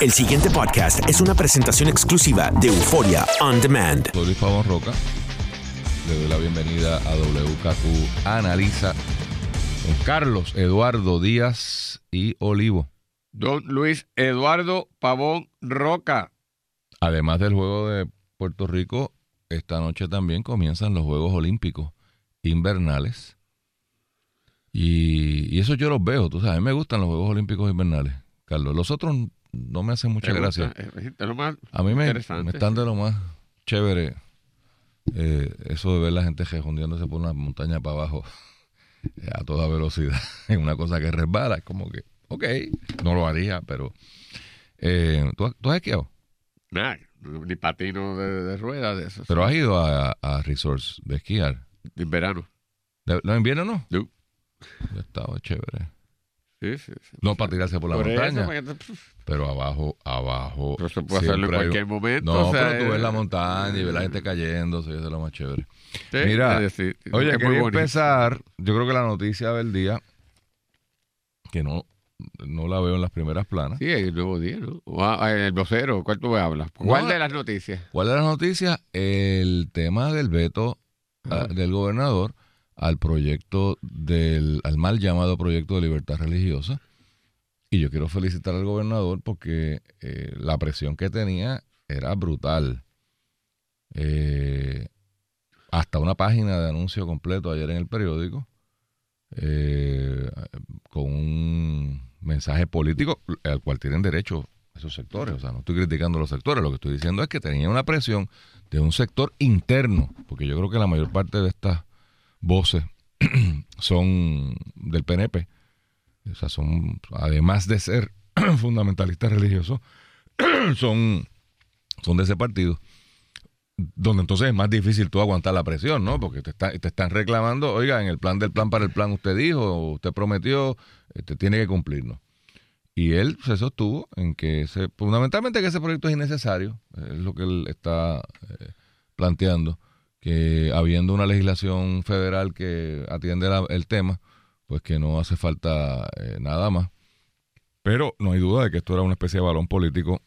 El siguiente podcast es una presentación exclusiva de Euforia On Demand. Soy Luis Pavón Roca. Le doy la bienvenida a WKQ Analiza con Carlos Eduardo Díaz y Olivo. Don Luis Eduardo Pavón Roca. Además del juego de Puerto Rico, esta noche también comienzan los Juegos Olímpicos invernales. Y, y eso yo los veo, tú sabes, a mí me gustan los Juegos Olímpicos invernales, Carlos. Los otros no me hacen mucha ¿Te gracia. más A mí me, me están de lo más chévere eh, eso de ver la gente rejondeándose por una montaña para abajo eh, a toda velocidad. Es una cosa que resbala. Es como que, ok, no lo haría, pero. Eh, ¿tú, has- tú has esquiado? Nah, ni patino de, de ruedas de. Pero has ido a, a resorts de esquiar. En verano. ¿De- ¿No en invierno no? No. Ha estado chévere. Sí, sí, sí. No para tirarse por la Por montaña, pero abajo, abajo. pero se puede hacerlo en un- cualquier momento. No, o sea, pero tú ves la eh, montaña y ves la gente cayéndose, eso es lo más chévere. Mira, decir, Oye, es quería empezar. Yo creo que la noticia del día, que no, no la veo en las primeras planas. Sí, el nuevo día, ¿no? O, ah, el vocero, ¿cuál tú me hablas? ¿Cuál No, de las noticias? ¿Cuál es la noticia? El tema del veto ah, del gobernador al proyecto del, al mal llamado proyecto de libertad religiosa. Y yo quiero felicitar al gobernador porque eh, la presión que tenía era brutal. Eh, hasta una página de anuncio completo ayer en el periódico eh, con un mensaje político al cual tienen derecho esos sectores. O sea, no estoy criticando los sectores, lo que estoy diciendo es que tenía una presión de un sector interno, porque yo creo que la mayor parte de estas voces son del PNP. O sea, son, además de ser fundamentalistas religiosos, son, son de ese partido. Donde entonces es más difícil tú aguantar la presión, ¿no? Porque te, está- te están reclamando, oiga, en el plan del plan para el plan usted dijo, usted prometió, este, tiene que cumplirnos. Y él se sostuvo en que ese, fundamentalmente que ese proyecto es innecesario, es lo que él está eh, planteando, que habiendo una legislación federal que atiende el tema, pues que no hace falta eh, nada más. Pero no hay duda de que esto era una especie de balón político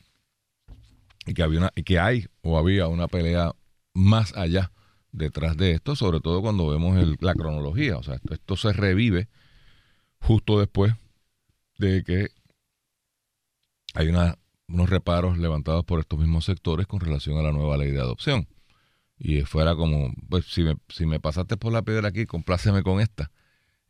y que había una, y que hay o había una pelea más allá detrás de esto, sobre todo cuando vemos la cronología. O sea, esto, esto se revive justo después de que hay una- unos reparos levantados por estos mismos sectores con relación a la nueva ley de adopción. Y fuera como, pues si me, si me pasaste por la piedra aquí, compláceme con esta.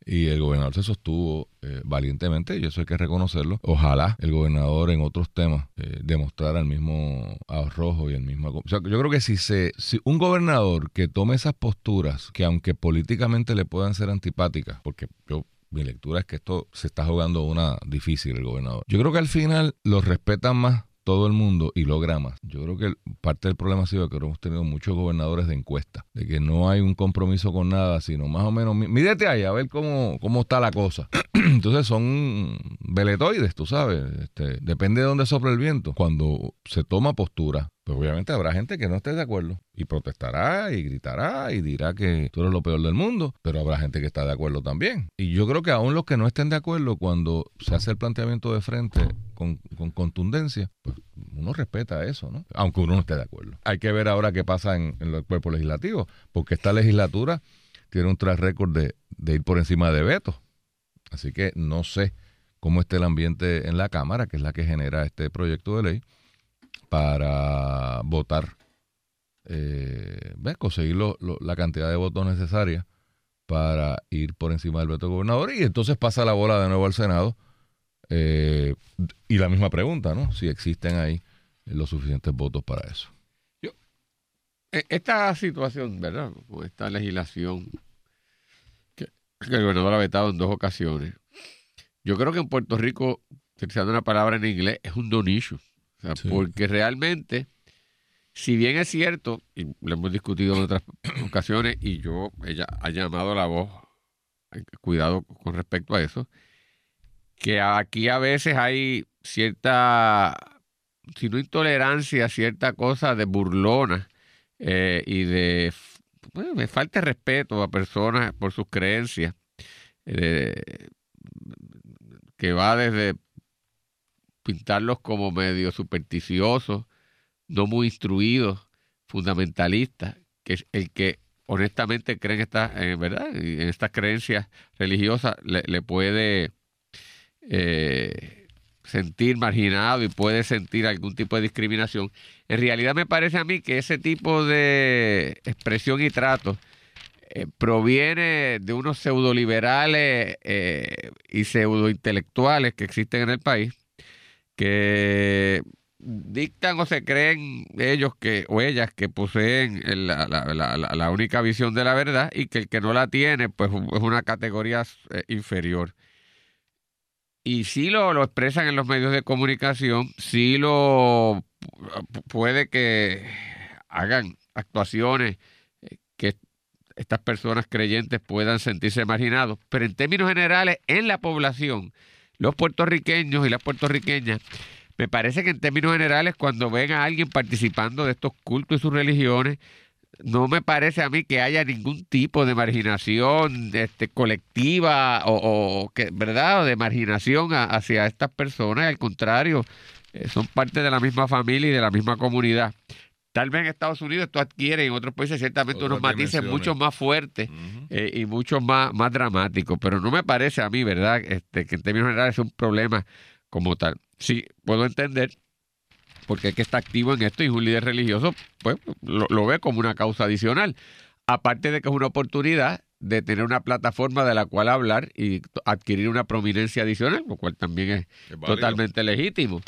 Y el gobernador se sostuvo eh, valientemente, y eso hay que reconocerlo. Ojalá el gobernador en otros temas eh, demostrara el mismo arrojo y el mismo... O sea, yo creo que si, se, si un gobernador que tome esas posturas, que aunque políticamente le puedan ser antipáticas, porque yo mi lectura es que esto se está jugando una difícil el gobernador. Yo creo que al final los respetan más todo el mundo y logra más. Yo creo que parte del problema ha sido que hemos tenido muchos gobernadores de encuesta, de que no hay un compromiso con nada, sino más o menos, mí- mídete ahí a ver cómo, cómo está la cosa. Entonces son veletoides, tú sabes, este, depende de dónde sopla el viento. Cuando se toma postura, pues obviamente habrá gente que no esté de acuerdo y protestará y gritará y dirá que tú eres lo peor del mundo, pero habrá gente que está de acuerdo también. Y yo creo que aún los que no estén de acuerdo, cuando se hace el planteamiento de frente con, con contundencia, pues uno respeta eso, ¿no? Aunque uno no esté de acuerdo. Hay que ver ahora qué pasa en, en el cuerpo legislativo, porque esta legislatura tiene un track record de, de ir por encima de vetos. Así que no sé cómo esté el ambiente en la Cámara, que es la que genera este proyecto de ley, para votar, eh, conseguir lo- la cantidad de votos necesarias para ir por encima del veto del gobernador. Y entonces pasa la bola de nuevo al Senado. eh, y la misma pregunta, ¿no? Si existen ahí los suficientes votos para eso. E- Esta situación, ¿verdad? Esta legislación que, el gobernador ha vetado en dos ocasiones. Yo creo que en Puerto Rico, utilizando una palabra en inglés, es un don. O sea, Sí. Porque realmente, si bien es cierto, y lo hemos discutido en otras ocasiones, y yo, ella ha llamado la voz, eh, cuidado con respecto a eso, que aquí a veces hay cierta, si no intolerancia, cierta cosa de burlona eh, y de, bueno, de falta de respeto a personas por sus creencias, eh, que va desde pintarlos como medio supersticiosos, no muy instruidos, fundamentalistas, que es el que honestamente creen esta, en verdad, en estas creencias religiosas le, le puede eh, sentir marginado y puede sentir algún tipo de discriminación. En realidad me parece a mí que ese tipo de expresión y trato eh, proviene de unos pseudoliberales eh, y pseudointelectuales que existen en el país, que dictan o se creen ellos que o ellas que poseen la, la, la, la, única visión de la verdad y que el que no la tiene pues es una categoría eh, inferior. Y sí lo, lo expresan en los medios de comunicación sí lo puede que hagan actuaciones eh, que estas personas creyentes puedan sentirse marginados pero en términos generales en la población los puertorriqueños y las puertorriqueñas me parece que en términos generales, cuando ven a alguien participando de estos cultos y sus religiones, no me parece a mí que haya ningún tipo de marginación este, colectiva o, ¿verdad? De marginación hacia estas personas. Al contrario, eh, son parte de la misma familia y de la misma comunidad. Tal vez en Estados Unidos esto adquiere, en otros países ciertamente unos matices mucho más fuertes eh, y mucho más, más dramáticos, pero no me parece a mí, ¿verdad?, este, que en términos generales es un problema como tal sí puedo entender porque es que está activo en esto y es un líder religioso, pues lo, ve como una causa adicional. Aparte de que es una oportunidad de tener una plataforma de la cual hablar y adquirir una prominencia adicional, lo cual también es, totalmente legítimo.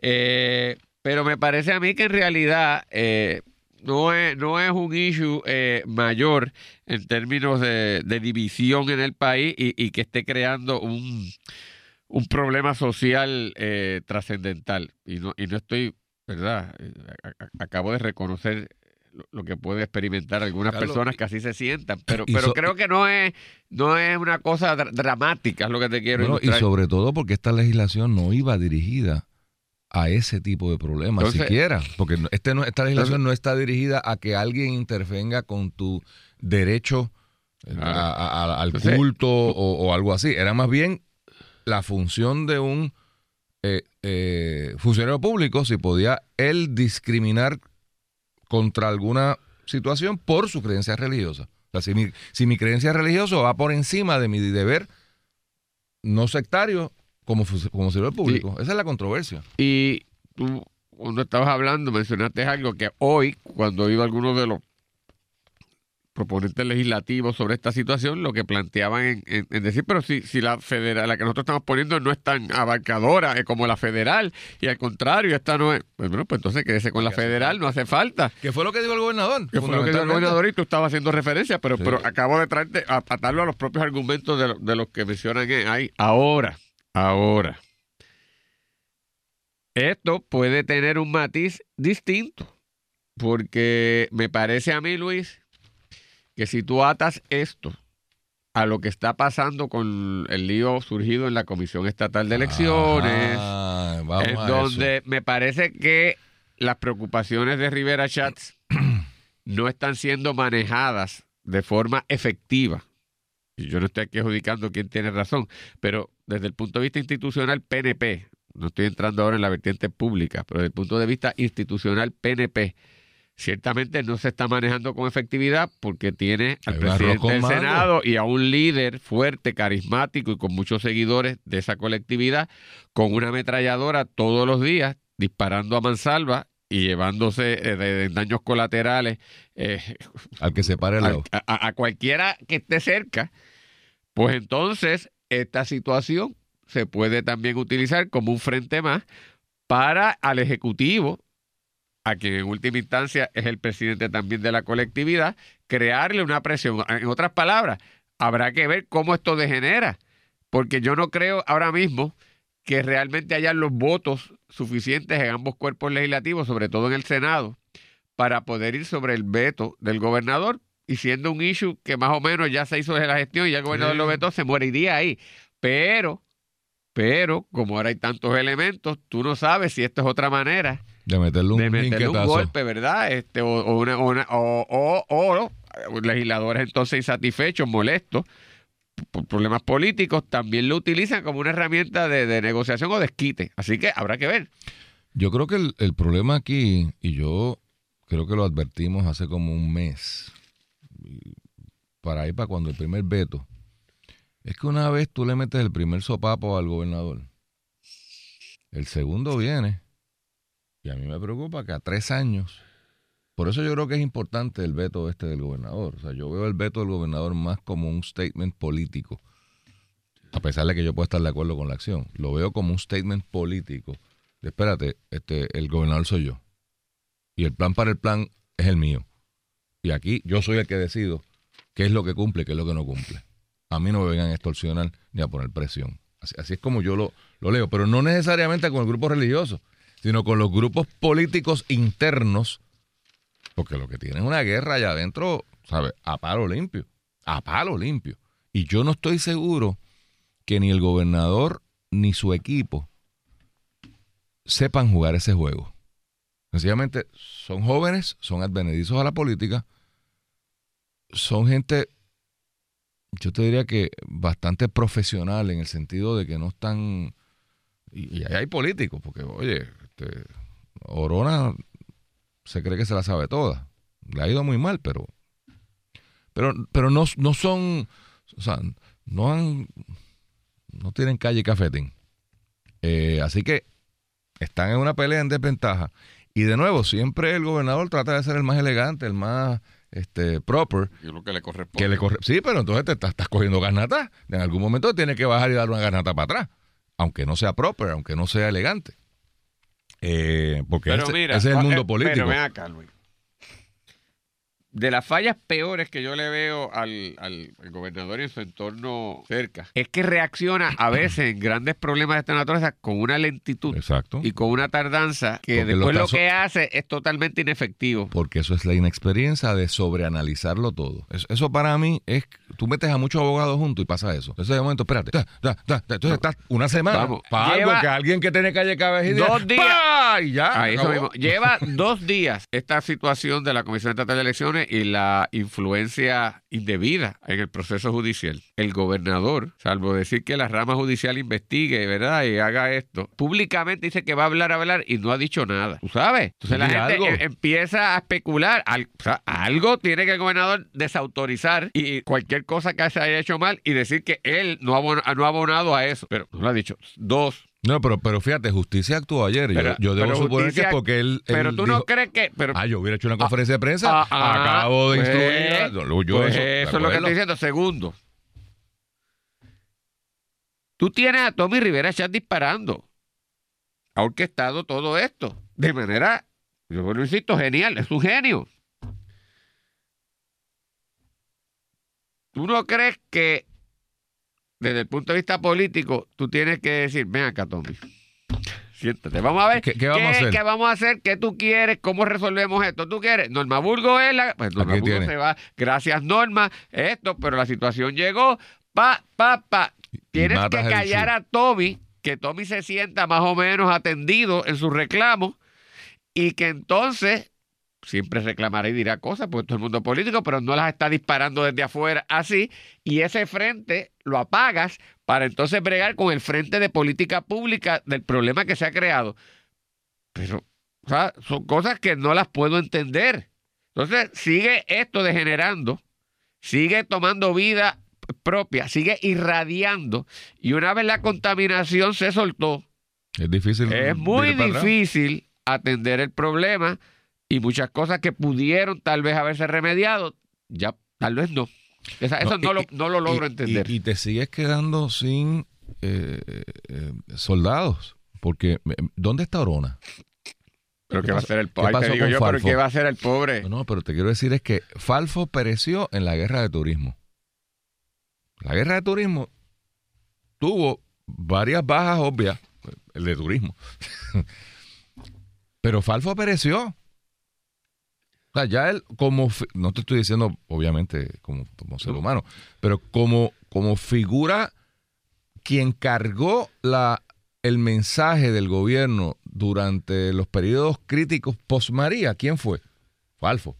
Eh, pero me parece a mí que en realidad eh, no, es, no es un issue eh, mayor en términos de, división en el país y que esté creando un un problema social eh, trascendental. Y no, y no estoy, ¿verdad? Acabo de reconocer lo que puede experimentar algunas personas que así se sientan, pero, pero creo que no es, no es una cosa dramática, es lo que te quiero decir. Y sobre todo porque esta legislación no iba dirigida a ese tipo de problemas siquiera, porque este no, esta legislación no está dirigida a que alguien intervenga con tu derecho al culto o, o, algo así, era más bien la función de un eh, eh, funcionario público, si podía él discriminar contra alguna situación por su creencia religiosa. O sea, si mi, si mi creencia religiosa va por encima de mi deber no sectario como, como funcionario público. Esa es la controversia. Y tú, cuando estabas hablando, mencionaste algo que hoy, cuando iba alguno de los proponentes legislativos sobre esta situación lo que planteaban en, decir, pero si, si la federal, la que nosotros estamos poniendo no es tan abarcadora como la federal, y al contrario, esta no es, pues bueno, pues entonces quédese con la federal, no hace falta. ¿Qué fue lo que dijo el gobernador? ¿Qué fue lo que dijo el gobernador? Y tú estabas haciendo referencia, pero, pero acabo de traerte, a, atarlo a los propios argumentos de, de los que mencionan ahí. Ahora, ahora. Esto puede tener un matiz distinto, porque me parece a mí, Luis, que si tú atas esto a lo que está pasando con el lío surgido en la Comisión Estatal de Elecciones, en donde me parece que las preocupaciones de Rivera Chats no están siendo manejadas de forma efectiva. Yo no estoy aquí adjudicando quién tiene razón, pero desde el punto de vista institucional, PNP, no estoy entrando ahora en la vertiente pública, pero desde el punto de vista institucional, PNP, ciertamente no se está manejando con efectividad porque tiene al presidente del Senado y a un líder fuerte, carismático y con muchos seguidores de esa colectividad con una ametralladora todos los días disparando a mansalva y llevándose eh, de, daños colaterales eh, al que se pare a, a, cualquiera que esté cerca, pues entonces esta situación se puede también utilizar como un frente más para al Ejecutivo a quien en última instancia es el presidente también de la colectividad, crearle una presión. En otras palabras, habrá que ver cómo esto degenera, porque yo no creo ahora mismo que realmente haya los votos suficientes en ambos cuerpos legislativos, sobre todo en el Senado, para poder ir sobre el veto del gobernador y siendo un issue que más o menos ya se hizo desde la gestión y ya el gobernador lo vetó, se moriría ahí. Pero, pero, como ahora hay tantos elementos, tú no sabes si esto es otra manera de meterle un, golpe, ¿verdad? Este, o, una, o, o, legisladores entonces insatisfechos, molestos, por problemas políticos, también lo utilizan como una herramienta de, de negociación o desquite. Así que habrá que ver. Yo creo que el, el problema aquí, y yo creo que lo advertimos hace como un mes, para ir para cuando el primer veto, es que una vez tú le metes el primer sopapo al gobernador, el segundo viene, y a mí me preocupa que a tres años, por eso yo creo que es importante el veto este del gobernador, o sea, yo veo el veto del gobernador más como un statement político, a pesar de que yo pueda estar de acuerdo con la acción, lo veo como un statement político. de, Espérate, este, el gobernador soy yo. Y el plan para el plan es el mío. Y aquí yo soy el que decido qué es lo que cumple y qué es lo que no cumple. A mí no me vengan a extorsionar ni a poner presión. Así, así es como yo lo, lo leo, pero no necesariamente con el grupo religioso, sino con los grupos políticos internos, porque lo que tienen es una guerra allá adentro, ¿sabes? A palo limpio, a palo limpio. Y yo no estoy seguro que ni el gobernador ni su equipo sepan jugar ese juego. Sencillamente son jóvenes, son advenedizos a la política, son gente, yo te diría que bastante profesional en el sentido de que no están, y, y ahí hay políticos, porque oye, este, Orona se cree que se la sabe toda, le ha ido muy mal, pero, pero, pero no, no son, o sea, no han, no tienen calle y cafetín. Eh, así que están en una pelea en desventaja. Y de nuevo, siempre el gobernador trata de ser el más elegante, el más este, proper. Yo lo que le corresponde. Que le corre sí, pero entonces te estás, estás cogiendo garnata. En algún momento tienes que bajar y dar una garnata para atrás. Aunque no sea proper, aunque no sea elegante. Eh, porque Pero ese, mira, ese es el eh, mundo político. Pero ven acá, Luis. De las fallas peores que yo le veo al, al- al gobernador y en su entorno cerca, es que reacciona a veces en grandes problemas de esta naturaleza con una lentitud Exacto. y con una tardanza que Porque después lo que hace es totalmente inefectivo. Porque eso es la inexperiencia de sobreanalizarlo todo. Eso, eso para mí es, tú metes a muchos abogados juntos y pasa eso. Entonces de momento, espérate, entonces estás una semana Vamos, para algo que alguien que tiene calle cabeza dos días. ¡pa! y ya. A eso acabó. mismo. Lleva dos días esta situación de la Comisión Estatal de Elecciones y la influencia indebida en el proceso judicial. El gobernador, salvo decir que la rama judicial investigue, ¿verdad? Y haga esto, públicamente dice que va a hablar, a hablar y no ha dicho nada. ¿Tú sabes? Entonces la gente algo. em- empieza a especular. Al- o sea, algo tiene que el gobernador desautorizar y cualquier cosa que se haya hecho mal y decir que él no ha, no ha abonado a eso. Pero no lo ha dicho. Dos, No, pero, pero fíjate, justicia actuó ayer. Yo- Pero- yo, debo pero suponer que es porque él. pero él tú dijo, no crees que... Pero, Ah, yo hubiera hecho una conferencia de prensa. Ah, ah, acabo de pues, instruir. yo- yo pues eso, eso es lo que estoy diciendo. Segundo, tú tienes a Tommy Rivera Chat disparando. Ha orquestado todo esto de manera, yo lo insisto, genial. Es un genio. ¿Tú no crees que desde el punto de vista político tú tienes que decir, ven acá, Tommy? Siéntate, vamos a ver ¿Qué- qué vamos a hacer? qué vamos a hacer, qué tú quieres, cómo resolvemos esto. ¿Tú quieres? Norma Burgo es la... Pues Norma Burgo se va, gracias Norma, esto, pero la situación llegó, pa, pa, pa. Tienes que callar a Tommy, que Tommy se sienta más o menos atendido en sus reclamos y que entonces siempre reclamará y dirá cosas, porque todo el mundo político, pero no las está disparando desde afuera así, y ese frente lo apagas para entonces bregar con el frente de política pública del problema que se ha creado. Pero, o sea, son cosas que no las puedo entender. Entonces, sigue esto degenerando, sigue tomando vida propia, sigue irradiando, y una vez la contaminación se soltó, Es difícil. es muy difícil atender el problema y muchas cosas que pudieron tal vez haberse remediado, ya tal vez no. Esa- eso no, lo, no lo logro y- entender. Y, y te sigues quedando sin eh, eh, soldados. Porque, eh, ¿dónde está Orona? pero ¿qué ¿qué va a hacer el pobre? Te digo con yo, pero? ¿qué va a hacer el pobre? No, no, pero te quiero decir es que Falfo pereció en la guerra de turismo. La guerra de turismo tuvo varias bajas obvias, el de turismo. pero Falfo pereció. O sea, ya él, como, no te estoy diciendo, obviamente, como, como ser humano, pero como, como figura quien cargó la, el mensaje del gobierno durante los periodos críticos post María, ¿quién fue? Falfo.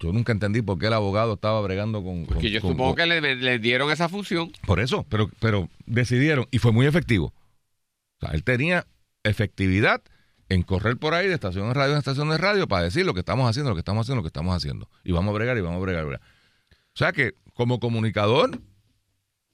yo nunca entendí por qué el abogado estaba bregando con... Porque con- yo con- supongo con- que le, le dieron esa función. Por eso, pero, pero decidieron, y fue muy efectivo. O sea, él tenía efectividad en correr por ahí de estación de radio en estación de radio para decir lo que estamos haciendo, lo que estamos haciendo, lo que estamos haciendo. Y vamos a bregar y vamos a bregar. bregar. O sea que como comunicador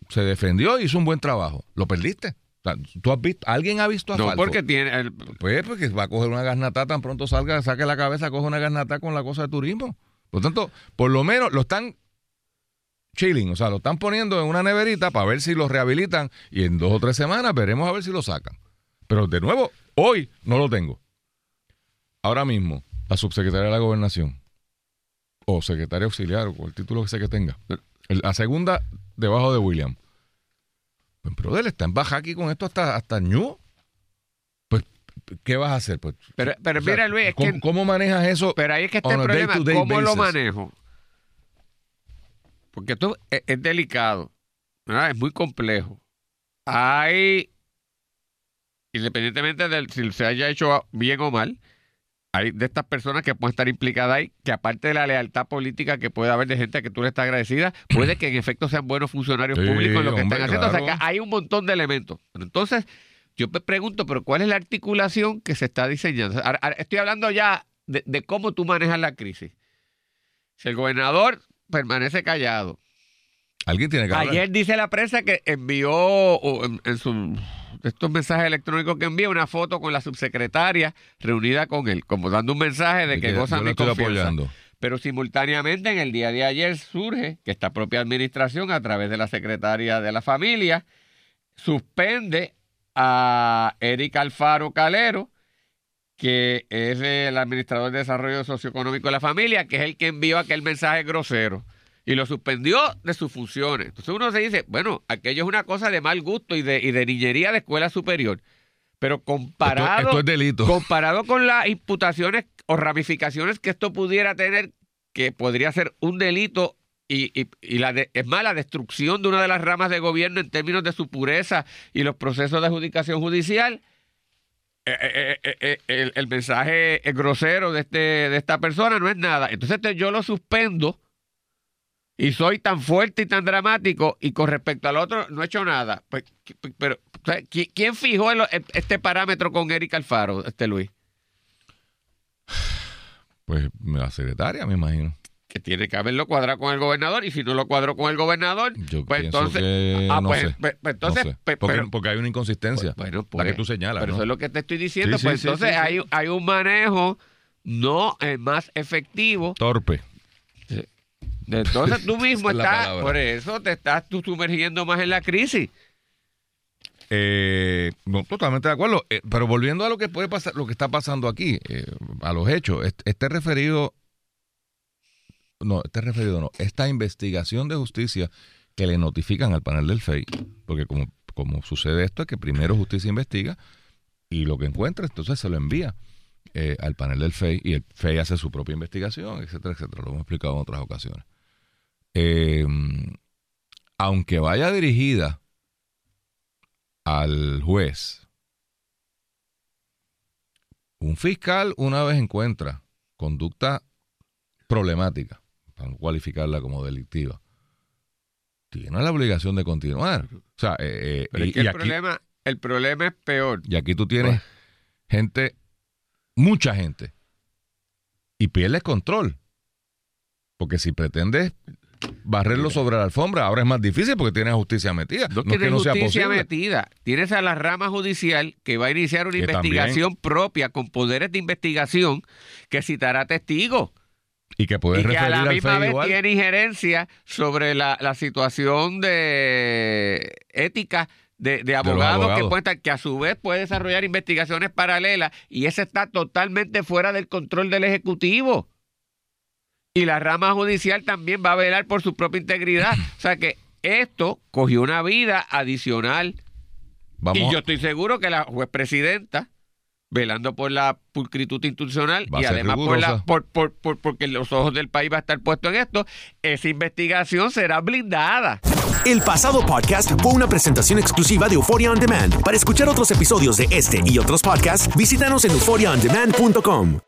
se defendió y hizo un buen trabajo. Lo perdiste. O sea, ¿tú has visto, ¿Alguien ha visto a No, Falco? porque tiene. el- Pues porque va a coger una garnata tan pronto salga, saque la cabeza, coge una garnata con la cosa de turismo. Por tanto, por lo menos lo están chilling, o sea, lo están poniendo en una neverita para ver si lo rehabilitan y en dos o tres semanas veremos a ver si lo sacan. Pero de nuevo, hoy no lo tengo. Ahora mismo, la subsecretaria de la gobernación o secretaria auxiliar o el título que sea que tenga, la segunda debajo de William. Pues, pero él está en baja aquí con esto hasta, hasta ñu. Pues, ¿qué vas a hacer? Pues, Pero, pero o sea, mira, Luis, es ¿cómo, que. cómo manejas eso? Pero ahí es que está el problema. ¿Cómo lo manejo? Porque esto es, es delicado. ¿verdad? Es muy complejo. Hay, independientemente de si se haya hecho bien o mal, hay de estas personas que pueden estar implicadas ahí, que aparte de la lealtad política que puede haber de gente a que tú le estás agradecida, puede que en efecto sean buenos funcionarios Sí, públicos en lo que hombre, están haciendo. O sea, que hay un montón de elementos. Pero entonces, yo me pregunto, ¿pero cuál es la articulación que se está diseñando? Ahora- ahora estoy hablando ya de, de cómo tú manejas la crisis. Si el gobernador permanece callado. Alguien tiene que hablar. Ayer dice la prensa que envió en su estos mensajes electrónicos que envía una foto con la subsecretaria reunida con él, como dando un mensaje de que lo mi confianza. apoyando. Pero simultáneamente en el día de ayer surge que esta propia administración, a través de la secretaria de la familia, suspende a Eric Alfaro Calero, que es el administrador de desarrollo socioeconómico de la familia, que es el que envió aquel mensaje grosero. Y lo suspendió de sus funciones. Entonces uno se dice, bueno, aquello es una cosa de mal gusto y de, y de niñería de escuela superior. Pero comparado Esto, esto es delito. comparado con las imputaciones o ramificaciones que esto pudiera tener, que podría ser un delito y, y- y la de- es más, la destrucción de una de las ramas de gobierno en términos de su pureza y los procesos de adjudicación judicial, eh, eh, eh, eh, el, el mensaje grosero de, este, de esta persona no es nada. Entonces te- yo lo suspendo y soy tan fuerte y tan dramático y con respecto al otro no he hecho nada. Pues, pero, o sea, ¿qui- ¿quién fijó el- este parámetro con Eric Alfaro, este Luis? Pues la secretaria, me imagino. Que tiene que haberlo cuadrado con el gobernador y si no lo cuadró con el gobernador, Yo pues entonces... que ah, no pues, sé. pues, pues, No entonces... sé. pues, porque, pero- porque hay una inconsistencia. Bueno, la pues, que tú señalas. Pero ¿no? eso es lo que te estoy diciendo. Sí, pues sí, entonces sí. Hay, hay un manejo no el más efectivo. Torpe. Entonces tú mismo es estás, por eso te estás tú sumergiendo más en la crisis. Eh, no, totalmente de acuerdo. Eh, pero volviendo a lo que puede pasar, lo que está pasando aquí, eh, a los hechos, este, este referido, no, este referido no, esta investigación de justicia que le notifican al panel del FEI, porque como, como sucede esto es que primero justicia investiga y lo que encuentra, entonces se lo envía eh, al panel del FEI y el FEI hace su propia investigación, etcétera, etcétera. Lo hemos explicado en otras ocasiones. Eh, aunque vaya dirigida al juez, un fiscal una vez encuentra conducta problemática, para no cualificarla como delictiva, tiene la obligación de continuar. O sea, eh, eh, Pero y, es que y el aquí, problema, el problema es peor. y aquí tú tienes gente, mucha gente, y pierdes control. Porque si pretendes barrerlo sobre la alfombra, ahora es más difícil porque tienes justicia metida. No, No, es que no sea justicia posible. metida. Tienes a la rama judicial que va a iniciar una Que investigación propia con poderes de investigación que citará testigos. Y que puedes y que a la misma vez igual. tiene injerencia sobre la, la situación de ética de, de abogados, abogados. que que a su vez puede desarrollar investigaciones paralelas y ese está totalmente fuera del control del ejecutivo. Y la rama judicial también va a velar por su propia integridad. o sea que esto cogió una vida adicional Vamos, y yo estoy seguro que la juez presidenta, velando por la pulcritud institucional Va y además por la, por- por- porque los ojos del país va a estar puesto en esto, esa investigación será blindada. El pasado podcast fue una presentación exclusiva de Euphoria On Demand. Para escuchar otros episodios de este y otros podcasts, visítanos en euphoriaondemand.com.